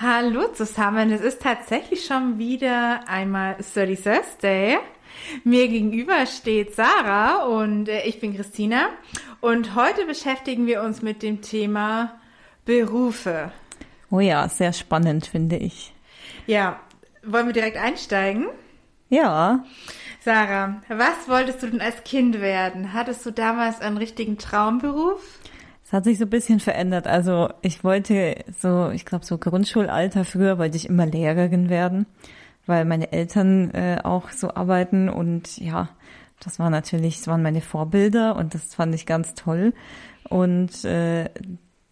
Hallo zusammen, es ist tatsächlich schon wieder einmal 30 Thursday. Mir gegenüber steht Sarah und äh, ich bin Christina und heute beschäftigen wir uns mit dem Thema Berufe. Oh ja, sehr spannend finde ich. Ja, wollen wir direkt einsteigen? Ja. Sarah, was wolltest du denn als Kind werden? Hattest du damals einen richtigen Traumberuf? Es hat sich so ein bisschen verändert. Also ich wollte so, ich glaube so Grundschulalter früher wollte ich immer Lehrerin werden, weil meine Eltern äh, auch so arbeiten und ja, das war natürlich, das waren meine Vorbilder und das fand ich ganz toll. Und äh,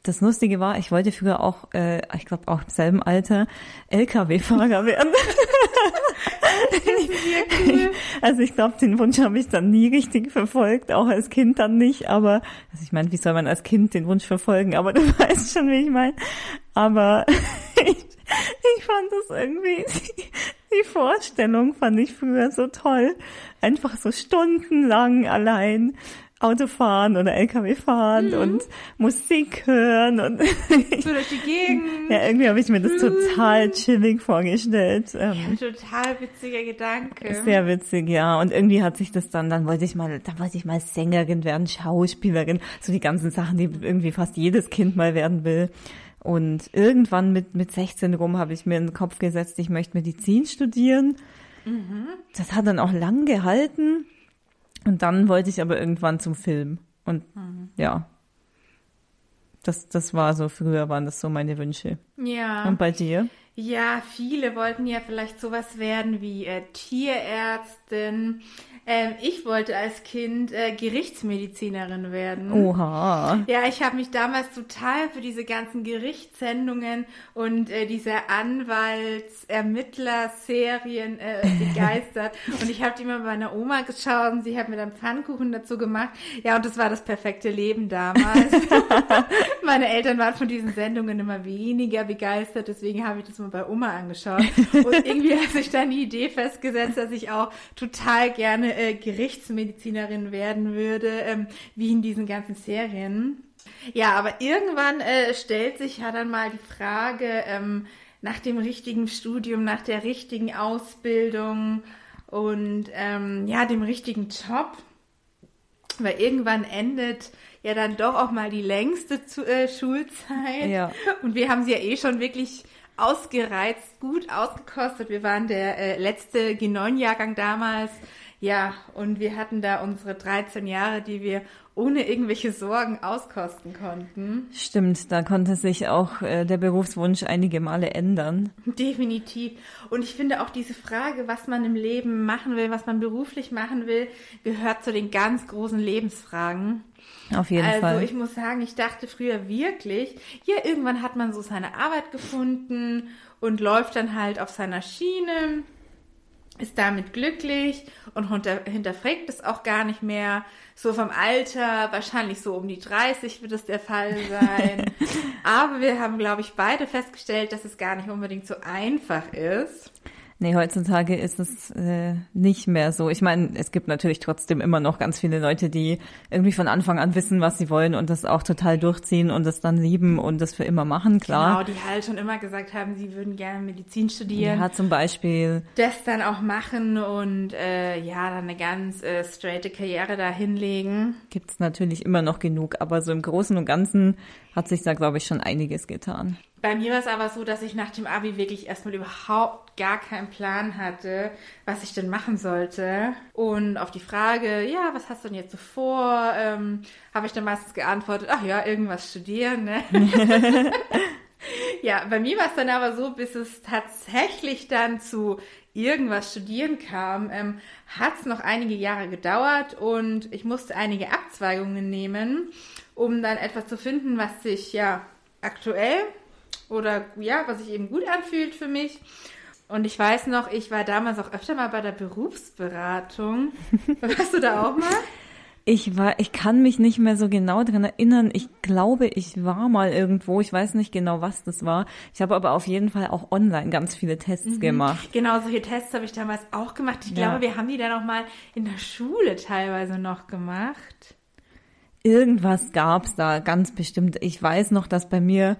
das Lustige war, ich wollte früher auch, äh, ich glaube auch im selben Alter, LKW-Fahrer werden. cool. Also ich glaube, den Wunsch habe ich dann nie richtig verfolgt, auch als Kind dann nicht. Aber also ich meine, wie soll man als Kind den Wunsch verfolgen? Aber du weißt schon, wie ich meine. Aber ich, ich fand das irgendwie, die Vorstellung fand ich früher so toll. Einfach so stundenlang allein Auto fahren oder LKW fahren mhm. und Musik hören und so durch die Gegend. Ja, irgendwie habe ich mir das mhm. total chillig vorgestellt. Ähm, ja, total witziger Gedanke. Sehr witzig, ja. Und irgendwie hat sich das dann, dann wollte ich mal, dann wollte ich mal Sängerin werden, Schauspielerin, so die ganzen Sachen, die irgendwie fast jedes Kind mal werden will. Und irgendwann mit, mit 16 rum habe ich mir in den Kopf gesetzt, ich möchte Medizin studieren. Mhm. Das hat dann auch lang gehalten. Und dann wollte ich aber irgendwann zum Film. Und mhm. ja, das, das war so, früher waren das so meine Wünsche. Ja. Und bei dir? Ja, viele wollten ja vielleicht sowas werden wie äh, Tierärztin. Ähm, ich wollte als Kind äh, Gerichtsmedizinerin werden. Oha. Ja, ich habe mich damals total für diese ganzen Gerichtssendungen und äh, diese Anwalts-Ermittler-Serien äh, begeistert. und ich habe die mal bei meiner Oma geschaut und sie hat mir dann Pfannkuchen dazu gemacht. Ja, und das war das perfekte Leben damals. Meine Eltern waren von diesen Sendungen immer weniger begeistert, deswegen habe ich das mal bei Oma angeschaut. Und irgendwie hat sich dann die Idee festgesetzt, dass ich auch total gerne äh, Gerichtsmedizinerin werden würde, ähm, wie in diesen ganzen Serien. Ja, aber irgendwann äh, stellt sich ja dann mal die Frage ähm, nach dem richtigen Studium, nach der richtigen Ausbildung und ähm, ja, dem richtigen Job. Weil irgendwann endet ja dann doch auch mal die längste äh, Schulzeit. Ja. Und wir haben sie ja eh schon wirklich ausgereizt, gut ausgekostet. Wir waren der äh, letzte G9-Jahrgang damals. Ja, und wir hatten da unsere 13 Jahre, die wir ohne irgendwelche Sorgen auskosten konnten. Stimmt, da konnte sich auch äh, der Berufswunsch einige Male ändern. Definitiv. Und ich finde auch diese Frage, was man im Leben machen will, was man beruflich machen will, gehört zu den ganz großen Lebensfragen. Auf jeden also, Fall. Also ich muss sagen, ich dachte früher wirklich, ja, irgendwann hat man so seine Arbeit gefunden und läuft dann halt auf seiner Schiene ist damit glücklich und hinterfragt es auch gar nicht mehr. So vom Alter, wahrscheinlich so um die 30 wird es der Fall sein. Aber wir haben, glaube ich, beide festgestellt, dass es gar nicht unbedingt so einfach ist. Nee, heutzutage ist es äh, nicht mehr so. Ich meine, es gibt natürlich trotzdem immer noch ganz viele Leute, die irgendwie von Anfang an wissen, was sie wollen und das auch total durchziehen und das dann lieben und das für immer machen, klar. Genau, die halt schon immer gesagt haben, sie würden gerne Medizin studieren. Ja, zum Beispiel. Das dann auch machen und äh, ja, dann eine ganz äh, straighte Karriere da hinlegen. Gibt's natürlich immer noch genug, aber so im Großen und Ganzen hat sich da, glaube ich, schon einiges getan. Bei mir war es aber so, dass ich nach dem Abi wirklich erstmal überhaupt gar keinen Plan hatte, was ich denn machen sollte. Und auf die Frage, ja, was hast du denn jetzt so vor, ähm, habe ich dann meistens geantwortet, ach ja, irgendwas studieren, ne? ja, bei mir war es dann aber so, bis es tatsächlich dann zu irgendwas studieren kam, ähm, hat es noch einige Jahre gedauert und ich musste einige Abzweigungen nehmen, um dann etwas zu finden, was sich ja aktuell oder ja, was sich eben gut anfühlt für mich. Und ich weiß noch, ich war damals auch öfter mal bei der Berufsberatung. Warst du da auch mal? Ich war, ich kann mich nicht mehr so genau daran erinnern. Ich glaube, ich war mal irgendwo. Ich weiß nicht genau, was das war. Ich habe aber auf jeden Fall auch online ganz viele Tests mhm. gemacht. Genau, solche Tests habe ich damals auch gemacht. Ich ja. glaube, wir haben die dann auch mal in der Schule teilweise noch gemacht. Irgendwas gab's da ganz bestimmt. Ich weiß noch, dass bei mir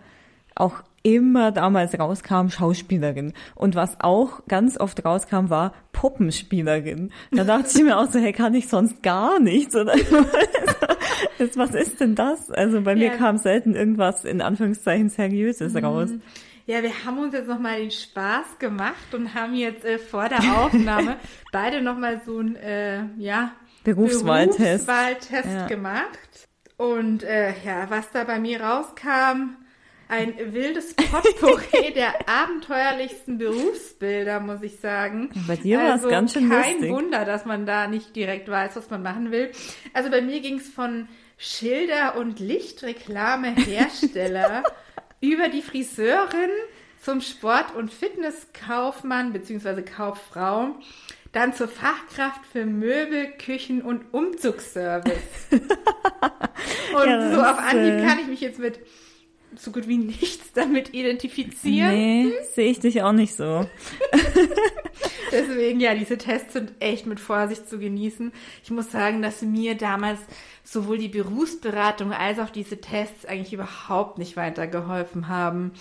auch immer damals rauskam, Schauspielerin. Und was auch ganz oft rauskam, war Puppenspielerin. Da dachte ich mir auch so, hey, kann ich sonst gar nichts? Oder was ist denn das? Also bei mir Ja. kam selten irgendwas in Anführungszeichen Seriöses raus. Ja, wir haben uns jetzt nochmal den Spaß gemacht und haben jetzt äh, vor der Aufnahme beide nochmal so ein, äh, ja, Berufswahltest. Berufswahltest Ja. gemacht. Und äh, ja, was da bei mir rauskam, ein wildes Potpourri der abenteuerlichsten Berufsbilder, muss ich sagen. Bei dir war es also ganz schön kein lustig. Wunder, dass man da nicht direkt weiß, was man machen will. Also bei mir ging es von Schilder- und Lichtreklamehersteller über die Friseurin zum Sport- und Fitnesskaufmann bzw. Kauffrau, dann zur Fachkraft für Möbel, Küchen und Umzugsservice. und Ja, so auf Anhieb äh, kann ich mich jetzt mit so gut wie nichts damit identifizieren. Nee, sehe ich dich auch nicht so. Deswegen, ja, diese Tests sind echt mit Vorsicht zu genießen. Ich muss sagen, dass mir damals sowohl die Berufsberatung als auch diese Tests eigentlich überhaupt nicht weitergeholfen haben.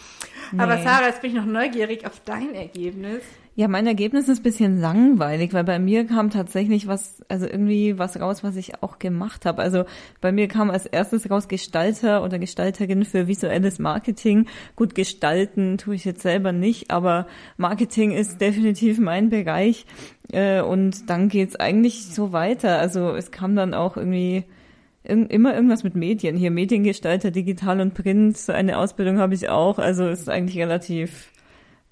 Aber Nee. Sarah, jetzt bin ich noch neugierig auf dein Ergebnis. Ja, mein Ergebnis ist ein bisschen langweilig, weil bei mir kam tatsächlich was, also irgendwie was raus, was ich auch gemacht habe. Also bei mir kam als erstes raus Gestalter oder Gestalterin für visuelles Marketing. Gut, gestalten tue ich jetzt selber nicht, aber Marketing ist definitiv mein Bereich. Äh, Und dann geht's eigentlich so weiter. Also es kam dann auch irgendwie irg- immer irgendwas mit Medien. Hier Mediengestalter, digital und print, so eine Ausbildung habe ich auch. Also es ist eigentlich relativ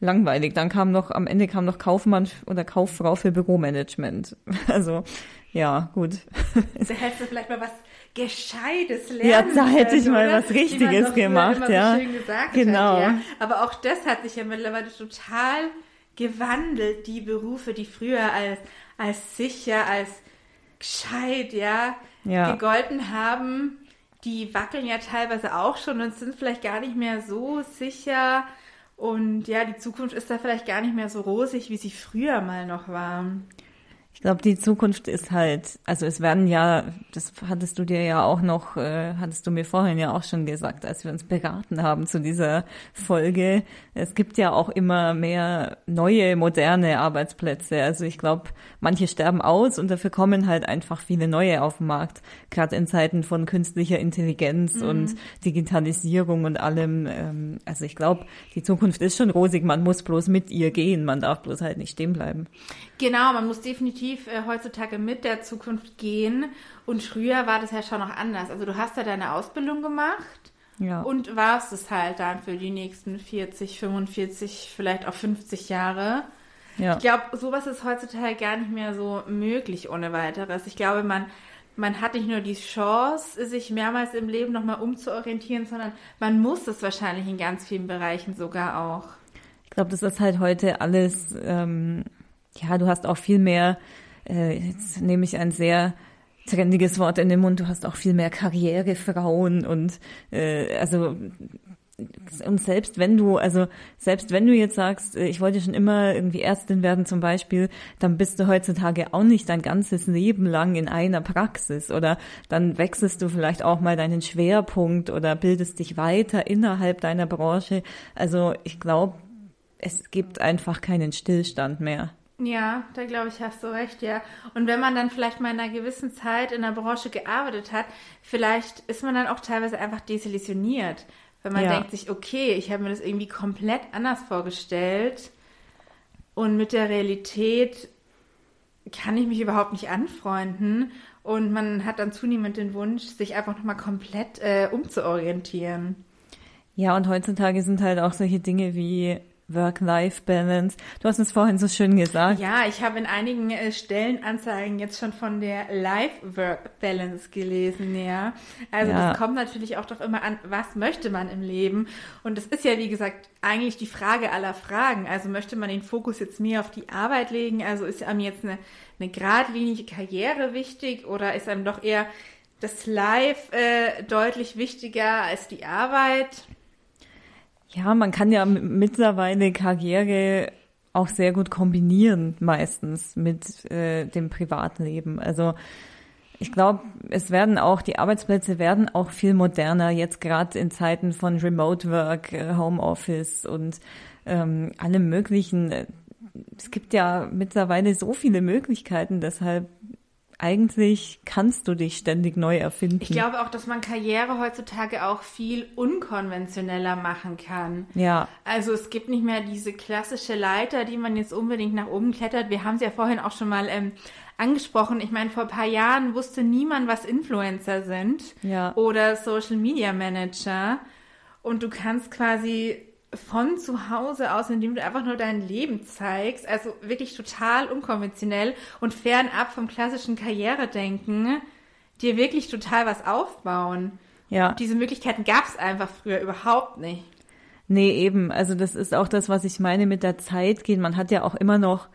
langweilig. Dann kam noch, am Ende kam noch Kaufmann oder Kauffrau für Büromanagement. Also, ja, gut. Also hättest du vielleicht mal was Gescheites lernen Ja, da hätte ich mal oder? was Richtiges gemacht, immer ja. So schön gesagt Genau. Hat, ja. Aber auch das hat sich ja mittlerweile total gewandelt, die Berufe, die früher als, als sicher, als gescheit, ja, Ja. gegolten haben, die wackeln ja teilweise auch schon und sind vielleicht gar nicht mehr so sicher. Und ja, die Zukunft ist da vielleicht gar nicht mehr so rosig, wie sie früher mal noch war. Ich glaube, die Zukunft ist halt, also es werden ja, das hattest du dir ja auch noch, äh, hattest du mir vorhin ja auch schon gesagt, als wir uns beraten haben zu dieser Folge. Es gibt ja auch immer mehr neue, moderne Arbeitsplätze. Also ich glaube, manche sterben aus und dafür kommen halt einfach viele neue auf den Markt. Gerade in Zeiten von künstlicher Intelligenz und Digitalisierung und allem. Ähm, also ich glaube, die Zukunft ist schon rosig. Man muss bloß mit ihr gehen. Man darf bloß halt nicht stehen bleiben. Genau, man muss definitiv äh, heutzutage mit der Zukunft gehen. Und früher war das ja schon noch anders. Also du hast ja deine Ausbildung gemacht Ja. und warst es halt dann für die nächsten 40, 45, vielleicht auch 50 Jahre. ja. Ich glaube, sowas ist heutzutage gar nicht mehr so möglich ohne weiteres. Ich glaube, man, man hat nicht nur die Chance, sich mehrmals im Leben nochmal umzuorientieren, sondern man muss es wahrscheinlich in ganz vielen Bereichen sogar auch. Ich glaube, das ist halt heute alles, ähm, ja, du hast auch viel mehr, äh, jetzt nehme ich ein sehr trendiges Wort in den Mund, du hast auch viel mehr Karrierefrauen und äh, also und selbst wenn du, also selbst wenn du jetzt sagst, äh, ich wollte schon immer irgendwie Ärztin werden zum Beispiel, dann bist du heutzutage auch nicht dein ganzes Leben lang in einer Praxis oder dann wechselst du vielleicht auch mal deinen Schwerpunkt oder bildest dich weiter innerhalb deiner Branche. Also ich glaube, es gibt einfach keinen Stillstand mehr. Ja, da glaube ich, hast du recht, ja. Und wenn man dann vielleicht mal in einer gewissen Zeit in der Branche gearbeitet hat, vielleicht ist man dann auch teilweise einfach desillusioniert. Wenn man Ja. denkt sich, okay, ich habe mir das irgendwie komplett anders vorgestellt und mit der Realität kann ich mich überhaupt nicht anfreunden. Und man hat dann zunehmend den Wunsch, sich einfach nochmal komplett äh, umzuorientieren. Ja, und heutzutage sind halt auch solche Dinge wie Work-Life-Balance. Du hast es vorhin so schön gesagt. Ja, ich habe in einigen äh, Stellenanzeigen jetzt schon von der Life-Work-Balance gelesen, ja. Also Ja. das kommt natürlich auch doch immer an, was möchte man im Leben? Und das ist ja, wie gesagt, eigentlich die Frage aller Fragen. Also möchte man den Fokus jetzt mehr auf die Arbeit legen? Also ist einem jetzt eine, eine geradlinige Karriere wichtig oder ist einem doch eher das Life äh, deutlich wichtiger als die Arbeit? Ja, man kann ja mittlerweile Karriere auch sehr gut kombinieren, meistens mit äh, dem Privatleben. Also ich glaube, es werden auch, die Arbeitsplätze werden auch viel moderner, jetzt gerade in Zeiten von Remote Work, äh, Homeoffice und ähm, allem möglichen. Es gibt ja mittlerweile so viele Möglichkeiten, deshalb eigentlich kannst du dich ständig neu erfinden. Ich glaube auch, dass man Karriere heutzutage auch viel unkonventioneller machen kann. Ja. Also es gibt nicht mehr diese klassische Leiter, die man jetzt unbedingt nach oben klettert. Wir haben es ja vorhin auch schon mal ähm, angesprochen. Ich meine, vor ein paar Jahren wusste niemand, was Influencer sind Ja. oder Social Media Manager. Und du kannst quasi von zu Hause aus, indem du einfach nur dein Leben zeigst, also wirklich total unkonventionell und fernab vom klassischen Karrieredenken, dir wirklich total was aufbauen. Ja. Diese Möglichkeiten gab es einfach früher überhaupt nicht. Nee, eben. Also das ist auch das, was ich meine mit der Zeit gehen. Man hat ja auch immer noch,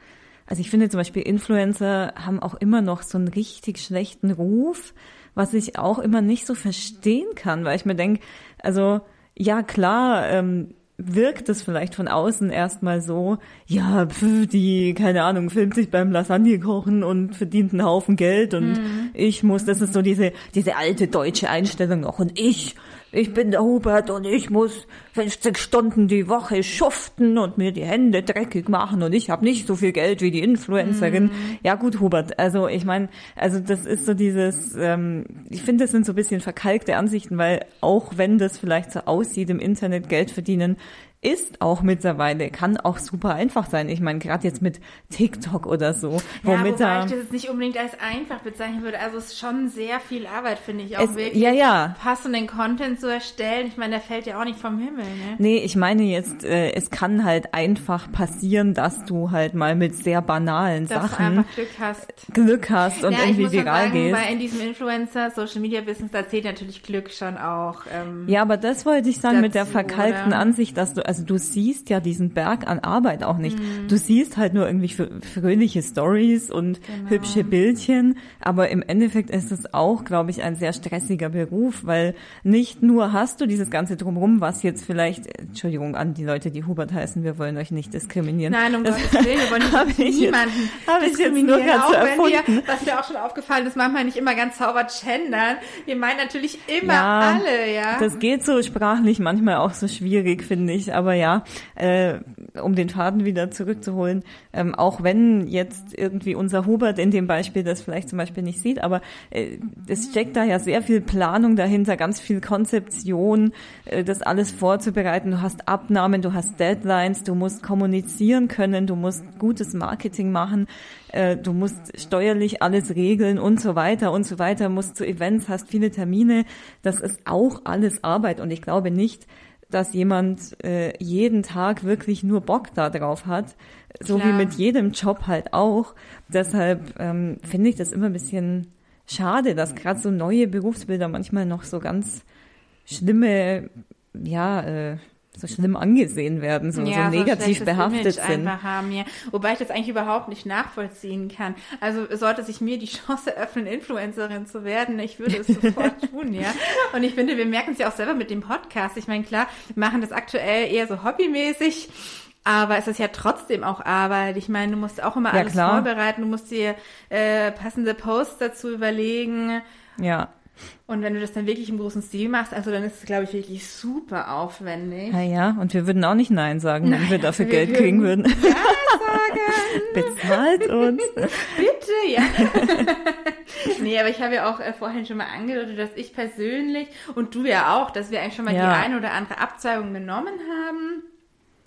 also ich finde zum Beispiel Influencer haben auch immer noch so einen richtig schlechten Ruf, was ich auch immer nicht so verstehen kann, weil ich mir denke, also ja klar, ähm, wirkt es vielleicht von außen erstmal so, ja, pf, die, keine Ahnung, filmt sich beim Lasagne kochen und verdient einen Haufen Geld und ich muss, das ist so diese, diese alte deutsche Einstellung noch und ich, ich bin der Hubert und ich muss 50 Stunden die Woche schuften und mir die Hände dreckig machen und ich habe nicht so viel Geld wie die Influencerin. Ja gut, Hubert, also ich meine, also das ist so dieses, ähm, ich finde, das sind so ein bisschen verkalkte Ansichten, weil auch wenn das vielleicht so aussieht, im Internet Geld verdienen, ist auch mittlerweile, kann auch super einfach sein. Ich meine, gerade jetzt mit TikTok oder so, Ja, womit wobei da ich das jetzt nicht unbedingt als einfach bezeichnen würde. Also es ist schon sehr viel Arbeit, finde ich, auch es, wirklich ja, ja, passenden Content zu erstellen. Ich meine, der fällt ja auch nicht vom Himmel, ne? Nee, ich meine jetzt, äh, es kann halt einfach passieren, dass du halt mal mit sehr banalen Dass du Sachen einfach Glück hast. Glück hast und ja, irgendwie viral sagen, gehst. weil in diesem Influencer, Social Media Business, da zählt natürlich Glück schon auch. Ähm, Ja, aber das wollte ich sagen mit der dazu, verkalkten oder? Ansicht, dass du, also du siehst ja diesen Berg an Arbeit auch nicht. Mhm. Du siehst halt nur irgendwie frö- fröhliche Stories und Genau. hübsche Bildchen, aber im Endeffekt ist es auch, glaube ich, ein sehr stressiger Beruf, weil nicht nur hast du dieses ganze Drumherum, was jetzt vielleicht, Entschuldigung an die Leute, die Hubert heißen, wir wollen euch nicht diskriminieren. Nein, um Gottes Willen, wir wollen nicht ich jetzt- niemanden jetzt nur diskriminieren, ganz auch wenn wir, was mir auch schon aufgefallen ist, manchmal nicht immer ganz sauber gendern. Wir meinen natürlich immer Ja, alle, ja. Das geht so sprachlich manchmal auch so schwierig, finde ich. Aber ja, äh, um den Faden wieder zurückzuholen, ähm, auch wenn jetzt irgendwie unser Hubert in dem Beispiel das vielleicht zum Beispiel nicht sieht, aber äh, es steckt da ja sehr viel Planung dahinter, ganz viel Konzeption, äh, das alles vorzubereiten. Du hast Abnahmen, du hast Deadlines, du musst kommunizieren können, du musst gutes Marketing machen, äh, du musst steuerlich alles regeln und so weiter und so weiter, musst zu Events, hast viele Termine. Das ist auch alles Arbeit und ich glaube nicht, dass jemand äh, jeden Tag wirklich nur Bock da drauf hat, so Klar. wie mit jedem Job halt auch. Deshalb ähm, finde ich das immer ein bisschen schade, dass gerade so neue Berufsbilder manchmal noch so ganz schlimme, ja, äh, so schlimm angesehen werden, so, so ein negativ schlechtes behaftet Image sind. Haben, ja. Wobei ich das eigentlich überhaupt nicht nachvollziehen kann. Also sollte sich mir die Chance öffnen, Influencerin zu werden, ich würde es sofort tun, ja. Und ich finde, wir merken es ja auch selber mit dem Podcast. Ich meine, klar, wir machen das aktuell eher so hobbymäßig. Aber es ist ja trotzdem auch Arbeit. Ich meine, du musst auch immer Ja, alles klar. vorbereiten, du musst dir äh, passende Posts dazu überlegen. Ja. Und wenn du das dann wirklich im großen Stil machst, also dann ist es, glaube ich, wirklich super aufwendig. Ja, ja, und wir würden auch nicht Nein sagen, wenn wir dafür wir Geld kriegen würden. Ja sagen. Bezahlt uns. Bitte, ja. nee, aber ich habe ja auch äh, vorhin schon mal angedeutet, dass ich persönlich und du ja auch, dass wir eigentlich schon mal Ja. die eine oder andere Abzweigung genommen haben.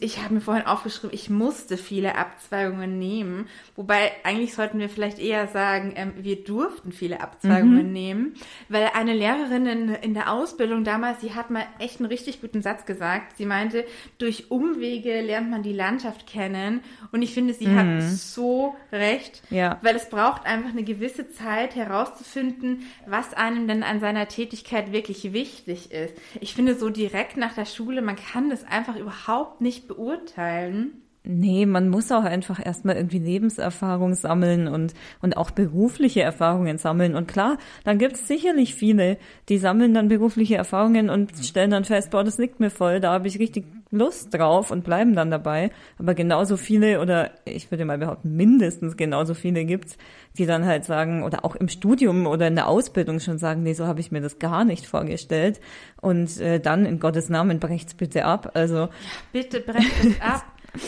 Ich habe mir vorhin aufgeschrieben, ich musste viele Abzweigungen nehmen. Wobei eigentlich sollten wir vielleicht eher sagen, ähm, wir durften viele Abzweigungen nehmen. Weil eine Lehrerin in, in der Ausbildung damals, die hat mal echt einen richtig guten Satz gesagt. Sie meinte, durch Umwege lernt man die Landschaft kennen. Und ich finde, sie hat so recht. Ja. Weil es braucht einfach eine gewisse Zeit herauszufinden, was einem denn an seiner Tätigkeit wirklich wichtig ist. Ich finde so direkt nach der Schule, man kann das einfach überhaupt nicht beurteilen. Nee, man muss auch einfach erstmal irgendwie Lebenserfahrung sammeln und, und auch berufliche Erfahrungen sammeln. Und klar, dann gibt's sicherlich viele, die sammeln dann berufliche Erfahrungen und stellen dann fest, boah, das liegt mir voll, da habe ich richtig Lust drauf und bleiben dann dabei. Aber genauso viele oder ich würde mal behaupten, mindestens genauso viele gibt's, die dann halt sagen, oder auch im Studium oder in der Ausbildung schon sagen, nee, so habe ich mir das gar nicht vorgestellt. Und äh, dann in Gottes Namen brecht's bitte ab. Also ja, bitte brecht es ab.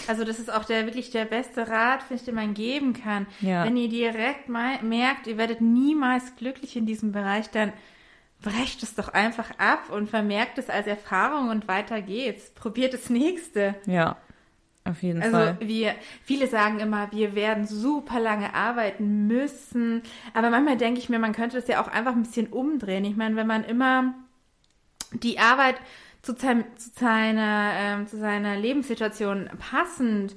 Also das ist auch der wirklich der beste Rat, finde ich, den man geben kann. Ja. Wenn ihr direkt merkt, ihr werdet niemals glücklich in diesem Bereich, dann brecht es doch einfach ab und vermerkt es als Erfahrung und weiter geht's. Probiert das nächste. Ja, auf jeden also Fall. Also wir, viele sagen immer, wir werden super lange arbeiten müssen. Aber manchmal denke ich mir, man könnte das ja auch einfach ein bisschen umdrehen. Ich meine, wenn man immer die Arbeit zu, zu, seiner, ähm, zu seiner Lebenssituation passend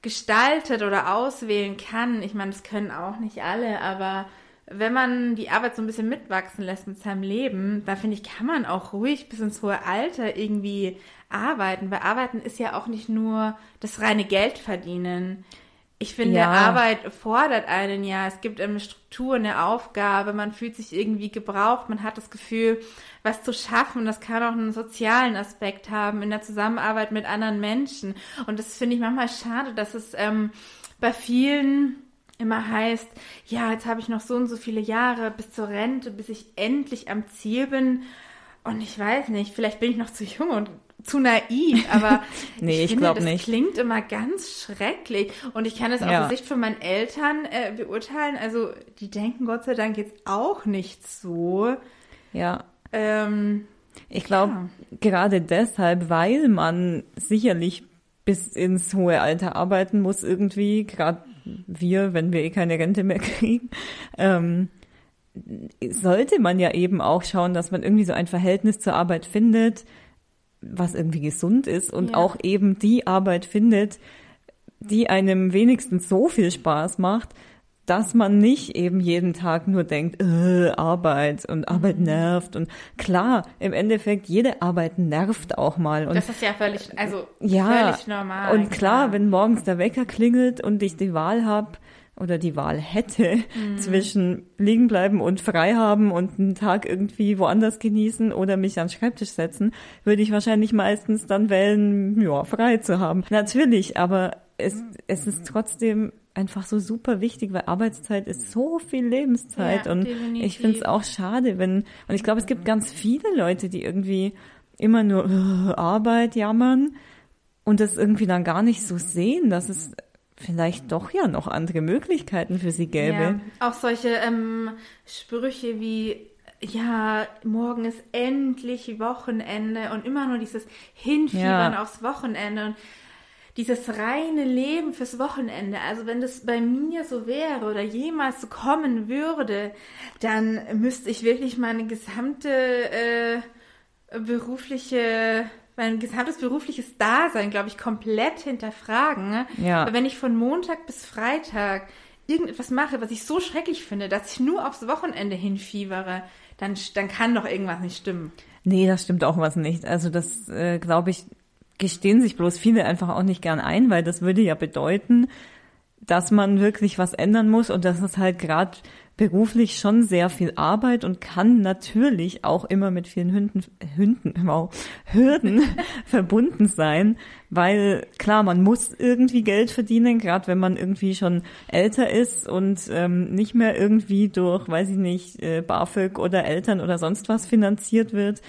gestaltet oder auswählen kann, ich meine, das können auch nicht alle, aber wenn man die Arbeit so ein bisschen mitwachsen lässt mit seinem Leben, da finde ich, kann man auch ruhig bis ins hohe Alter irgendwie arbeiten, weil Arbeiten ist ja auch nicht nur das reine Geld verdienen. Ich finde, ja. Arbeit fordert einen ja. Es gibt eine Struktur, eine Aufgabe, man fühlt sich irgendwie gebraucht, man hat das Gefühl, was zu schaffen. Das kann auch einen sozialen Aspekt haben in der Zusammenarbeit mit anderen Menschen. Und das finde ich manchmal schade, dass es ähm, bei vielen immer heißt, ja, jetzt habe ich noch so und so viele Jahre bis zur Rente, bis ich endlich am Ziel bin. Und ich weiß nicht, vielleicht bin ich noch zu jung und zu naiv, aber nee, ich, ich glaube nicht. klingt immer ganz schrecklich und ich kann es ja. aus der Sicht von meinen Eltern äh, beurteilen. Also die denken Gott sei Dank jetzt auch nicht so. Ja. Ähm, ich glaube ja. gerade deshalb, weil man sicherlich bis ins hohe Alter arbeiten muss irgendwie, gerade wir, wenn wir eh keine Rente mehr kriegen, ähm, sollte man ja eben auch schauen, dass man irgendwie so ein Verhältnis zur Arbeit findet, was irgendwie gesund ist und ja. auch eben die Arbeit findet, die einem wenigstens so viel Spaß macht, dass man nicht eben jeden Tag nur denkt, äh, Arbeit und Arbeit nervt und klar, im Endeffekt jede Arbeit nervt auch mal und das ist ja völlig also ja, völlig normal. Und klar, klar, wenn morgens der Wecker klingelt und ich die Wahl habe oder die Wahl hätte mhm. zwischen liegen bleiben und frei haben und einen Tag irgendwie woanders genießen oder mich an den Schreibtisch setzen, würde ich wahrscheinlich meistens dann wählen, ja, frei zu haben. Natürlich, aber es, es ist trotzdem einfach so super wichtig, weil Arbeitszeit ist so viel Lebenszeit ja, und definitiv. ich finde es auch schade, wenn und ich glaube, es gibt ganz viele Leute, die irgendwie immer nur uh, Arbeit jammern und das irgendwie dann gar nicht so sehen, dass es vielleicht doch ja noch andere Möglichkeiten für sie gäbe. Ja, auch solche ähm, Sprüche wie ja, morgen ist endlich Wochenende und immer nur dieses Hinfiebern ja. aufs Wochenende und dieses reine Leben fürs Wochenende, also wenn das bei mir so wäre oder jemals so kommen würde, dann müsste ich wirklich meine gesamte äh, berufliche, mein gesamtes berufliches Dasein, glaube ich, komplett hinterfragen. Ne? Ja. Aber wenn ich von Montag bis Freitag irgendetwas mache, was ich so schrecklich finde, dass ich nur aufs Wochenende hinfiebere, dann, dann kann doch irgendwas nicht stimmen. Nee, das stimmt auch was nicht. Also das äh, glaube ich gestehen sich bloß viele einfach auch nicht gern ein, weil das würde ja bedeuten, dass man wirklich was ändern muss und das ist halt gerade beruflich schon sehr viel Arbeit und kann natürlich auch immer mit vielen Hünden, Hünden, wow, Hürden verbunden sein, weil klar, man muss irgendwie Geld verdienen, gerade wenn man irgendwie schon älter ist und ähm, nicht mehr irgendwie durch, weiß ich nicht, äh, BAföG oder Eltern oder sonst was finanziert wird,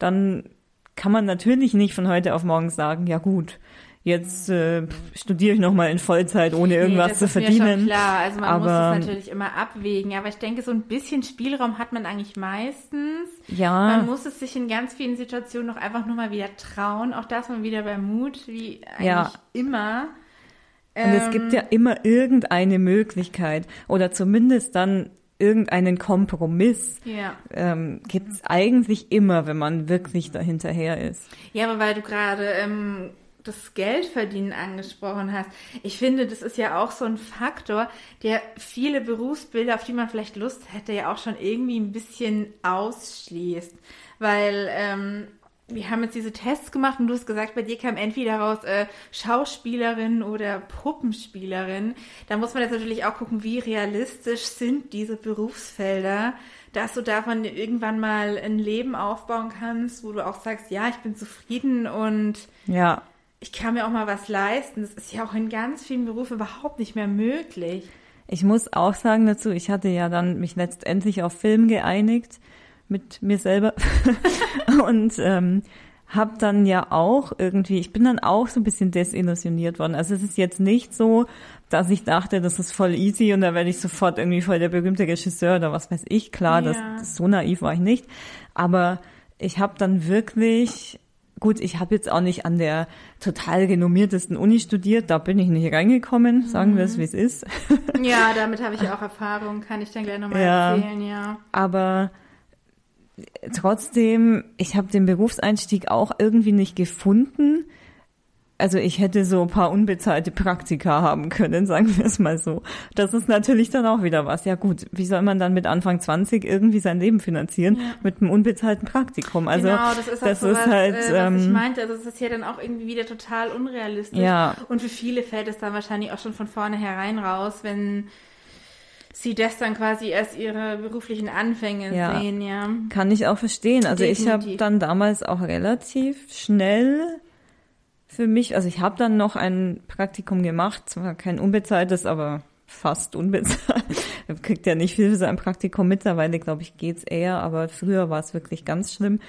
dann kann man natürlich nicht von heute auf morgen sagen, ja gut, jetzt äh, studiere ich nochmal in Vollzeit, ohne irgendwas nee, zu verdienen. Mir schon klar, also man aber, muss es natürlich immer abwägen, aber ich denke, so ein bisschen Spielraum hat man eigentlich meistens. Ja. Man muss es sich in ganz vielen Situationen noch einfach nur mal wieder trauen, auch das mal wieder bei Mut, wie eigentlich ja. immer. Und es gibt ja ähm, immer irgendeine Möglichkeit oder zumindest dann irgendeinen Kompromiss ja. ähm, gibt es eigentlich immer, wenn man wirklich dahinterher ist. Ja, aber weil du gerade ähm, das Geldverdienen angesprochen hast. Ich finde, das ist ja auch so ein Faktor, der viele Berufsbilder, auf die man vielleicht Lust hätte, ja auch schon irgendwie ein bisschen ausschließt. Weil ähm, wir haben jetzt diese Tests gemacht und du hast gesagt, bei dir kam entweder raus äh, Schauspielerin oder Puppenspielerin. Da muss man jetzt natürlich auch gucken, wie realistisch sind diese Berufsfelder, dass du davon irgendwann mal ein Leben aufbauen kannst, wo du auch sagst, ja, ich bin zufrieden und ja. ich kann mir auch mal was leisten. Das ist ja auch in ganz vielen Berufen überhaupt nicht mehr möglich. Ich muss auch sagen dazu, ich hatte ja dann mich letztendlich auf Film geeinigt mit mir selber und ähm, habe dann ja auch irgendwie, ich bin dann auch so ein bisschen desillusioniert worden. Also es ist jetzt nicht so, dass ich dachte, das ist voll easy und da werde ich sofort irgendwie voll der berühmte Regisseur oder was weiß ich. Klar, ja. das, so naiv war ich nicht. Aber ich habe dann wirklich Gut, ich habe jetzt auch nicht an der total renommiertesten Uni studiert, da bin ich nicht reingekommen, sagen mhm. wir es, wie es ist. Ja, damit habe ich ja auch Erfahrung, kann ich dann gleich nochmal ja, erzählen, ja. Aber trotzdem, ich habe den Berufseinstieg auch irgendwie nicht gefunden also ich hätte so ein paar unbezahlte Praktika haben können, sagen wir es mal so. Das ist natürlich dann auch wieder was. Ja gut, wie soll man dann mit Anfang 20 irgendwie sein Leben finanzieren? Ja. Mit einem unbezahlten Praktikum. Also genau, das ist, das so ist was, halt, äh, was ähm, ich meinte. Also das ist ja dann auch irgendwie wieder total unrealistisch. Ja. Und für viele fällt es dann wahrscheinlich auch schon von vornherein raus, wenn sie das dann quasi erst ihre beruflichen Anfänge ja. sehen, ja. Kann ich auch verstehen. Also Definitiv. ich habe dann damals auch relativ schnell für mich. Also ich habe dann noch ein Praktikum gemacht, zwar kein unbezahltes, aber fast unbezahlt. Kriegt ja nicht viel für sein Praktikum. Mittlerweile, glaube ich, geht's eher, aber früher war es wirklich ganz schlimm.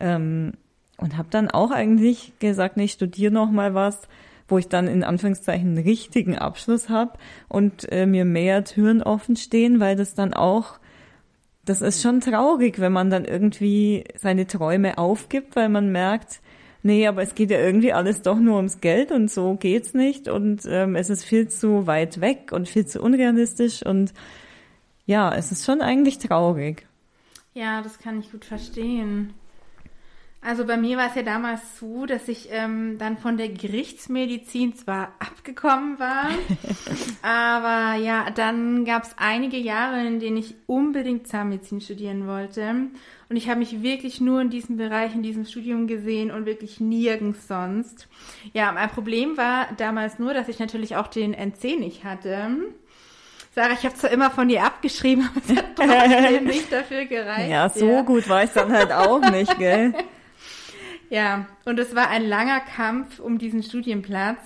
Ähm, und habe dann auch eigentlich gesagt, nee, ich studiere noch mal was, wo ich dann in Anführungszeichen einen richtigen Abschluss habe und äh, mir mehr Türen offen stehen, weil das dann auch das ist schon traurig, wenn man dann irgendwie seine Träume aufgibt, weil man merkt, nee, aber es geht ja irgendwie alles doch nur ums Geld und so geht's nicht und ähm, es ist viel zu weit weg und viel zu unrealistisch und ja, es ist schon eigentlich traurig. Ja, das kann ich gut verstehen. Also bei mir war es ja damals so, dass ich ähm, dann von der Gerichtsmedizin zwar abgekommen war, aber ja, dann gab es einige Jahre, in denen ich unbedingt Zahnmedizin studieren wollte. Und ich habe mich wirklich nur in diesem Bereich, in diesem Studium gesehen und wirklich nirgends sonst. Ja, mein Problem war damals nur, dass ich natürlich auch den NC nicht hatte. Sarah, ich habe zwar immer von dir abgeschrieben, aber es hat trotzdem nicht dafür gereicht. Ja, so ja. gut war ich dann halt auch nicht, gell? Ja, und es war ein langer Kampf um diesen Studienplatz.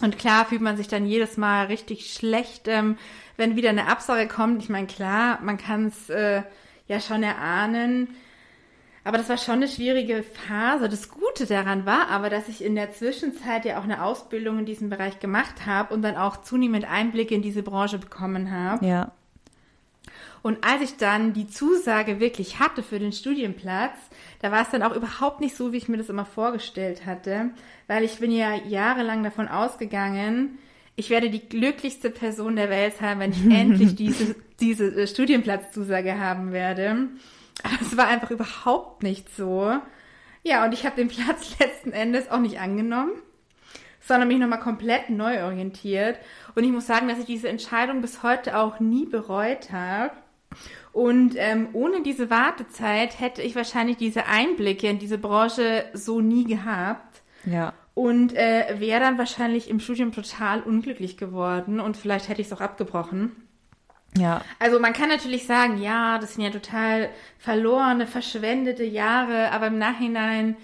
Und klar fühlt man sich dann jedes Mal richtig schlecht, ähm, wenn wieder eine Absage kommt. Ich meine, klar, man kann es äh, ja schon erahnen. Aber das war schon eine schwierige Phase. Das Gute daran war aber, dass ich in der Zwischenzeit ja auch eine Ausbildung in diesem Bereich gemacht habe und dann auch zunehmend Einblicke in diese Branche bekommen habe. Ja. Und als ich dann die Zusage wirklich hatte für den Studienplatz, da war es dann auch überhaupt nicht so, wie ich mir das immer vorgestellt hatte, weil ich bin ja jahrelang davon ausgegangen, ich werde die glücklichste Person der Welt haben, wenn ich endlich diese, diese äh, Studienplatzzusage haben werde. Aber es war einfach überhaupt nicht so. Ja, und ich habe den Platz letzten Endes auch nicht angenommen, sondern mich nochmal komplett neu orientiert. Und ich muss sagen, dass ich diese Entscheidung bis heute auch nie bereut habe. Und ähm, ohne diese Wartezeit hätte ich wahrscheinlich diese Einblicke in diese Branche so nie gehabt. Ja. Und äh, wäre dann wahrscheinlich im Studium total unglücklich geworden und vielleicht hätte ich es auch abgebrochen. Ja. Also man kann natürlich sagen, ja, das sind ja total verlorene, verschwendete Jahre, aber im Nachhinein,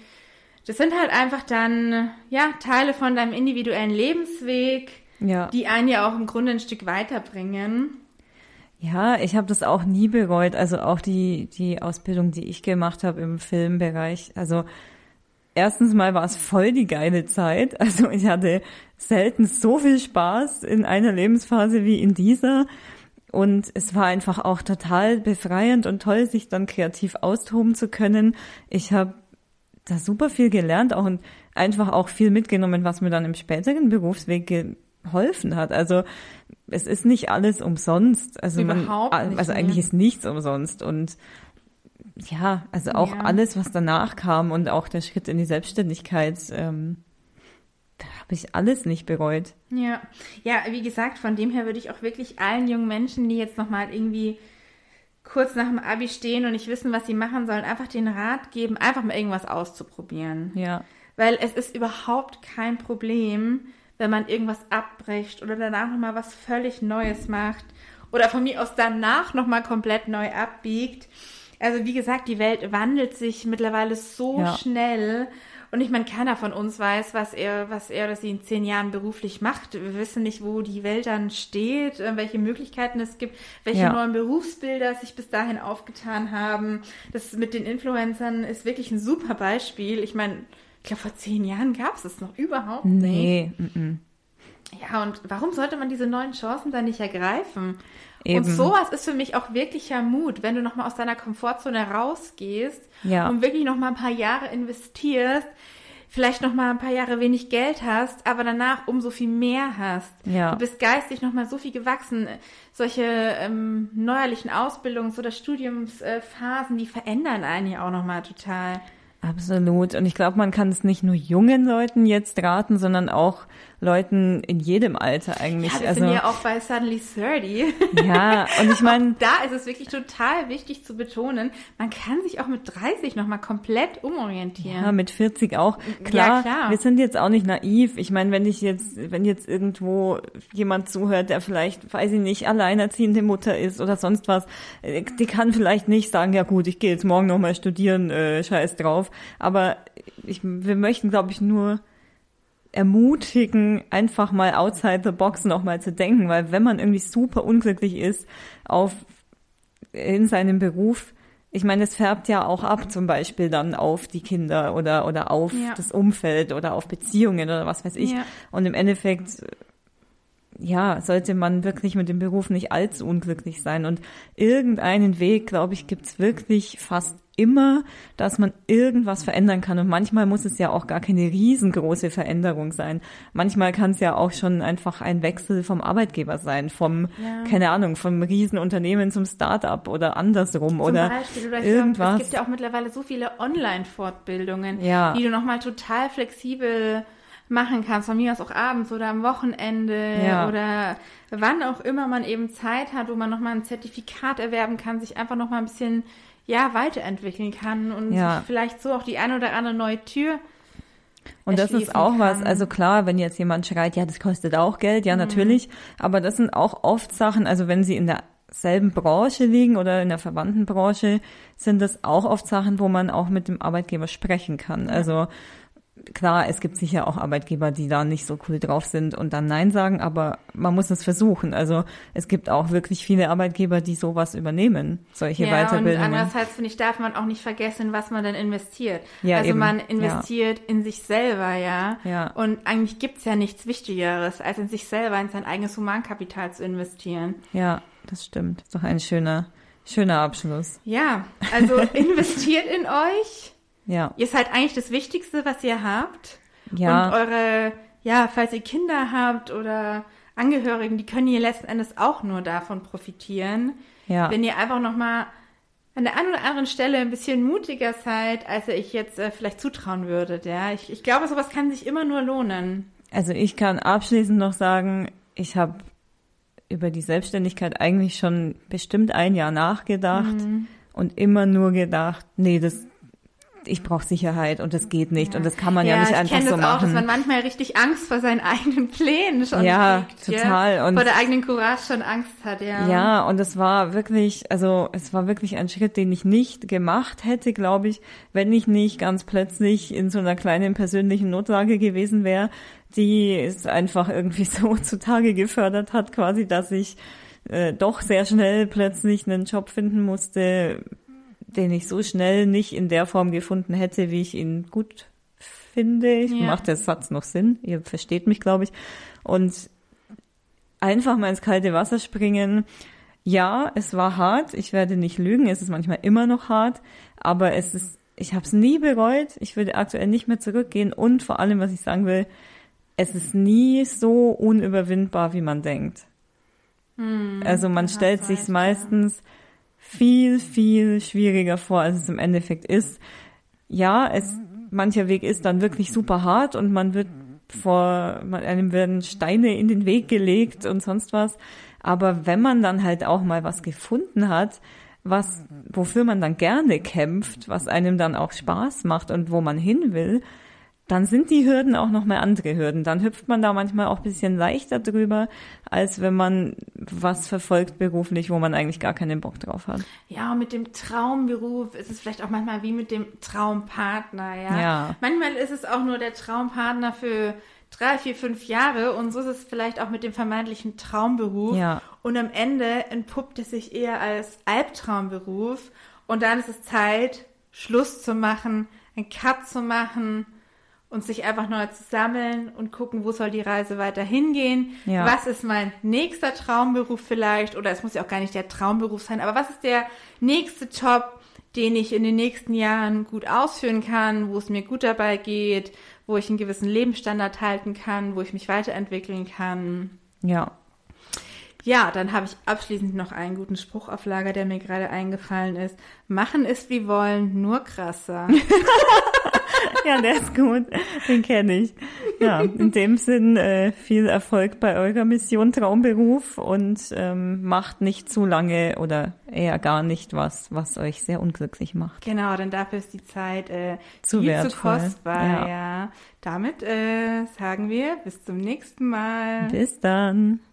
das sind halt einfach dann, ja, Teile von deinem individuellen Lebensweg, ja. die einen ja auch im Grunde ein Stück weiterbringen. Ja, ich habe das auch nie bereut. Also auch die, die Ausbildung, die ich gemacht habe im Filmbereich. Also erstens mal war es voll die geile Zeit. Also ich hatte selten so viel Spaß in einer Lebensphase wie in dieser. Und es war einfach auch total befreiend und toll, sich dann kreativ austoben zu können. Ich habe da super viel gelernt auch und einfach auch viel mitgenommen, was mir dann im späteren Berufsweg geholfen hat. Also es ist nicht alles umsonst. Also Überhaupt man, nicht also eigentlich ist nichts umsonst und ja, also auch ja. alles, was danach kam und auch der Schritt in die Selbstständigkeit, ähm, da habe ich alles nicht bereut. Ja, ja, wie gesagt, von dem her würde ich auch wirklich allen jungen Menschen, die jetzt nochmal irgendwie kurz nach dem Abi stehen und nicht wissen, was sie machen sollen, einfach den Rat geben, einfach mal irgendwas auszuprobieren. Ja. Weil es ist überhaupt kein Problem, wenn man irgendwas abbricht oder danach nochmal was völlig Neues macht oder von mir aus danach nochmal komplett neu abbiegt. Also wie gesagt, die Welt wandelt sich mittlerweile so ja. schnell Und ich meine, keiner von uns weiß, was er, was er oder sie in zehn Jahren beruflich macht. Wir wissen nicht, wo die Welt dann steht, äh, welche Möglichkeiten es gibt, welche Ja. neuen Berufsbilder sich bis dahin aufgetan haben. Das mit den Influencern ist wirklich ein super Beispiel. Ich meine, glaube, vor zehn Jahren gab es es noch überhaupt nicht. Nee, Ja, und warum sollte man diese neuen Chancen dann nicht ergreifen? Eben. Und sowas ist für mich auch wirklicher Mut, wenn du nochmal aus deiner Komfortzone rausgehst Ja. und wirklich nochmal ein paar Jahre investierst, vielleicht nochmal ein paar Jahre wenig Geld hast, aber danach umso viel mehr hast. Ja. Du bist geistig nochmal so viel gewachsen. Solche ähm, neuerlichen Ausbildungs- oder Studiumsphasen, die verändern einen ja auch nochmal total. Absolut. Und ich glaube, man kann es nicht nur jungen Leuten jetzt raten, sondern auch Leuten in jedem Alter eigentlich. Ja, wir also sind ja auch bei Suddenly 30. ja, und ich meine, da ist es wirklich total wichtig zu betonen, man kann sich auch mit 30 nochmal komplett umorientieren. Ja, mit 40 auch. Klar, klar. wir sind jetzt auch nicht naiv. Ich meine, wenn ich jetzt, wenn jetzt irgendwo jemand zuhört, der vielleicht, weiß ich nicht, alleinerziehende Mutter ist oder sonst was, äh, die kann vielleicht nicht sagen, ja gut, ich gehe jetzt morgen nochmal studieren, äh, scheiß drauf. Aber ich, wir möchten, glaube ich, nur ermutigen, einfach mal outside the box nochmal zu denken, weil wenn man irgendwie super unglücklich ist auf in seinem Beruf, ich meine, es färbt ja auch ab, zum Beispiel dann auf die Kinder oder, oder auf Ja. das Umfeld oder auf Beziehungen oder was weiß ich. Ja. Und im Endeffekt, ja, sollte man wirklich mit dem Beruf nicht allzu unglücklich sein. Und irgendeinen Weg, glaube ich, gibt's wirklich fast immer, dass man irgendwas verändern kann. Und manchmal muss es ja auch gar keine riesengroße Veränderung sein. Manchmal kann es ja auch schon einfach ein Wechsel vom Arbeitgeber sein, vom, Ja. keine Ahnung, vom Riesenunternehmen zum Start-up oder andersrum Zum oder Beispiel, oder irgendwas. Glaub, es gibt ja auch mittlerweile so viele Online-Fortbildungen, Ja. die du nochmal total flexibel machen kannst, von mir aus auch abends oder am Wochenende Ja. oder wann auch immer man eben Zeit hat, wo man nochmal ein Zertifikat erwerben kann, sich einfach nochmal ein bisschen ja, weiterentwickeln kann und Ja. vielleicht so auch die eine oder andere neue Tür Und das ist auch was, kann. also klar, wenn jetzt jemand schreit, ja, das kostet auch Geld, Mhm. ja, natürlich, aber das sind auch oft Sachen, also wenn sie in derselben Branche liegen oder in der verwandten Branche, sind das auch oft Sachen, wo man auch mit dem Arbeitgeber sprechen kann. Also klar, es gibt sicher auch Arbeitgeber, die da nicht so cool drauf sind und dann Nein sagen, aber man muss es versuchen. Also es gibt auch wirklich viele Arbeitgeber, die sowas übernehmen, solche ja, und Weiterbildungen. andererseits finde ich, darf man auch nicht vergessen, was man dann investiert. Ja, also eben. man Ja. investiert in sich selber, ja. Ja. Und eigentlich gibt's ja nichts Wichtigeres, als in sich selber, in sein eigenes Humankapital zu investieren. ja, das stimmt. Ist doch ein schöner, schöner Abschluss. Ja, also investiert in euch. Ja. Ihr seid eigentlich das Wichtigste, was ihr habt. Ja. Und eure, ja, falls ihr Kinder habt oder Angehörigen, die können hier letzten Endes auch nur davon profitieren. Ja. Wenn ihr einfach nochmal an der einen oder anderen Stelle ein bisschen mutiger seid, als ihr euch jetzt äh, vielleicht zutrauen würdet, ja. Ich, ich glaube, sowas kann sich immer nur lohnen. Also ich kann abschließend noch sagen, ich habe über die Selbstständigkeit eigentlich schon bestimmt ein Jahr nachgedacht Mhm. und immer nur gedacht, nee, das ich brauche Sicherheit und das geht nicht und das kann man ja, nicht ich einfach kenne so das auch, dass machen. man manchmal richtig Angst vor seinen eigenen Plänen schon Ja, kriegt. total. Ja? Und- vor der eigenen Courage schon Angst hat, ja. Ja, und es war wirklich, also es war wirklich ein Schritt, den ich nicht gemacht hätte, glaube ich, wenn ich nicht ganz plötzlich in so einer kleinen persönlichen Notlage gewesen wäre, die es einfach irgendwie so zutage gefördert hat, quasi, dass ich äh, doch sehr schnell plötzlich einen Job finden musste, den ich so schnell nicht in der Form gefunden hätte, wie ich ihn gut finde. Ich Ja. macht der Satz noch Sinn. Ihr versteht mich, glaube ich. Und einfach mal ins kalte Wasser springen. Ja, es war hart. Ich werde nicht lügen. Es ist manchmal immer noch hart, aber es ist. Ich habe es nie bereut. Ich würde aktuell nicht mehr zurückgehen. Und vor allem, was ich sagen will, es ist nie so unüberwindbar, wie man denkt. also man Hm, stellt sich ja. Viel, viel schwieriger vor, als es im Endeffekt ist. Ja, es, mancher Weg ist dann wirklich super hart und man wird vor, einem werden Steine in den Weg gelegt und sonst was. Aber wenn man dann halt auch mal was gefunden hat, was, wofür man dann gerne kämpft, was einem dann auch Spaß macht und wo man hin will, dann sind die Hürden auch nochmal andere Hürden. Dann hüpft man da manchmal auch ein bisschen leichter drüber, als wenn man was verfolgt beruflich, wo man eigentlich gar keinen Bock drauf hat. Ja, und mit dem Traumberuf ist es vielleicht auch manchmal wie mit dem Traumpartner, ja. Ja. Manchmal ist es auch nur der Traumpartner für drei, vier, fünf Jahre und so ist es vielleicht auch mit dem vermeintlichen Traumberuf. Ja. Und am Ende entpuppt es sich eher als Albtraumberuf und dann ist es Zeit, Schluss zu machen, einen Cut zu machen und sich einfach neu zu sammeln und gucken, wo soll die Reise weiter hingehen. Ja. Was ist mein nächster Traumberuf vielleicht? Oder es muss ja auch gar nicht der Traumberuf sein, aber was ist der nächste Job, den ich in den nächsten Jahren gut ausführen kann, wo es mir gut dabei geht, wo ich einen gewissen Lebensstandard halten kann, wo ich mich weiterentwickeln kann. Ja. Ja, dann habe ich abschließend noch einen guten Spruch auf Lager, der mir gerade eingefallen ist. Machen ist wie wollen, nur krasser. Ja, der ist gut. Den kenne ich. Ja, in dem Sinn äh, viel Erfolg bei eurer Mission Traumberuf und ähm, macht nicht zu lange oder eher gar nicht was, was euch sehr unglücklich macht. Genau, denn dafür ist die Zeit äh, Zu viel wertvoll. zu kostbar. Ja. Ja. Damit äh, sagen wir bis zum nächsten Mal. Bis dann.